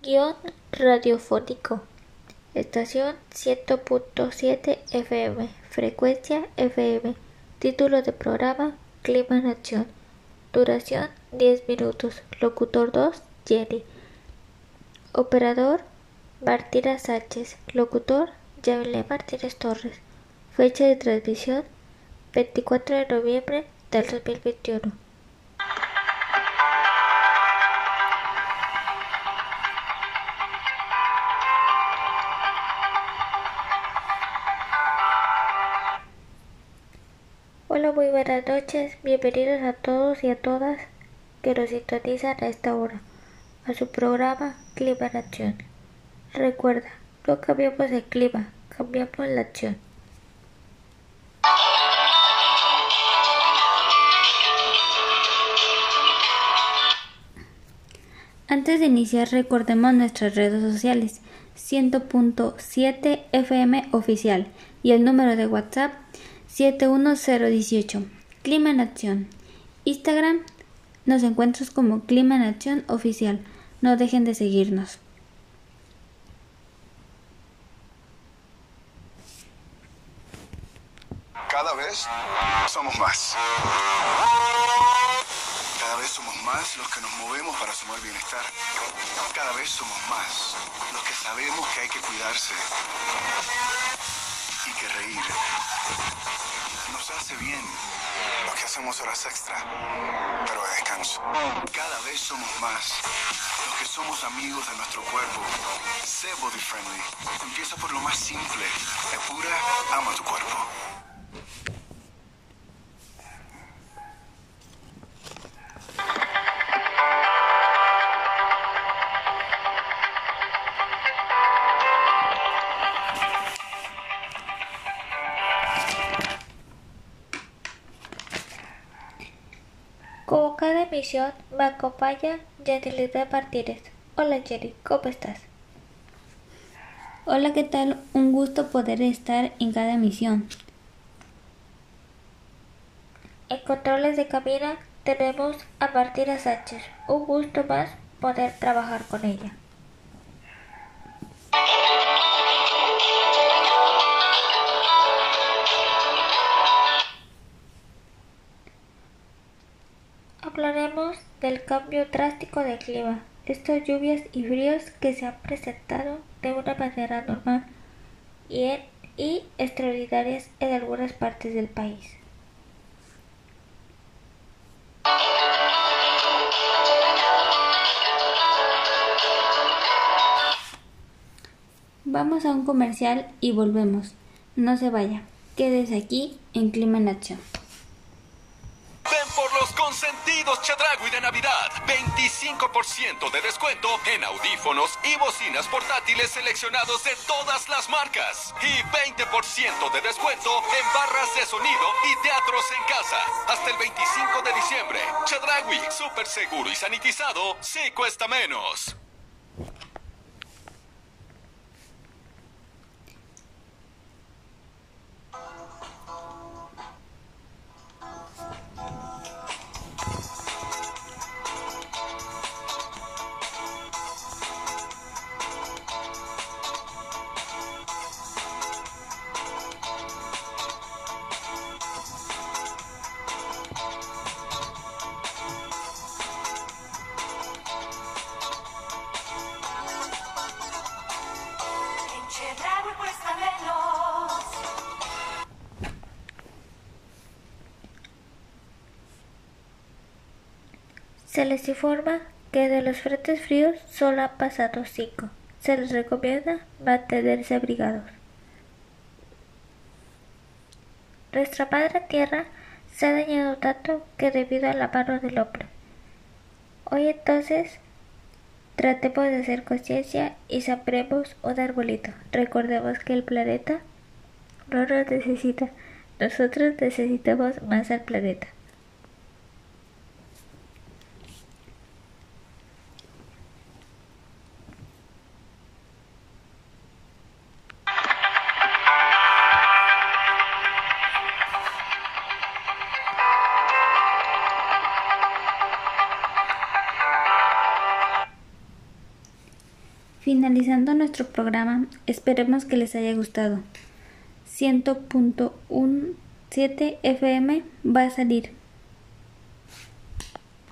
Guión radiofónico. Estación 100.7 FM. Frecuencia FM. Título de programa Clima en Acción. Duración 10 minutos. Locutor 2 Jenny. Operador Martina Sánchez. Locutor Yamile Martínez Torres. Fecha de transmisión 24 de noviembre del 2021. Hola, muy buenas noches. Bienvenidos a todos y a todas que nos sintonizan a esta hora a su programa Clima en Acción. Recuerda, no cambiamos el clima, cambiamos la acción. Antes de iniciar, recordemos nuestras redes sociales: 100.7 FM oficial y el número de WhatsApp 71018. Clima en Acción. Instagram nos encuentras como Clima en Acción Oficial. No dejen de seguirnos. Cada vez somos más. Cada vez somos más los que nos movemos para sumar bienestar. Cada vez somos más los que sabemos que hay que cuidarse y que reír. Los que hacemos horas extra, pero de descanso. Cada vez somos más los que somos amigos de nuestro cuerpo. Sé body friendly. Empieza por lo más simple. Epura, ama tu cuerpo. Emisión, me acompaña Martínez. Hola Jenny, ¿cómo estás? Hola, ¿qué tal? Un gusto poder estar en cada emisión. En controles de cabina tenemos a Martina Sánchez. Un gusto más poder trabajar con ella. Del cambio drástico de clima, estas lluvias y fríos que se han presentado de una manera normal y, extraordinarias en algunas partes del país. Vamos a un comercial y volvemos. No se vaya. Quédese aquí en Clima en Acción. Los consentidos Chedragui de Navidad. 25% de descuento en audífonos y bocinas portátiles seleccionados de todas las marcas. Y 20% de descuento en barras de sonido y teatros en casa. Hasta el 25 de diciembre. Chedragui, súper seguro y sanitizado, sí cuesta menos. Se les informa que de los frentes fríos solo han pasado cinco. Se les recomienda mantenerse abrigados. Nuestra madre tierra se ha dañado tanto que debido a la mano del hombre. Hoy entonces tratemos de hacer conciencia y sembremos un arbolito. Recordemos que el planeta no nos necesita. Nosotros necesitamos más al planeta. Finalizando nuestro programa, esperemos que les haya gustado. 100.17 FM va a salir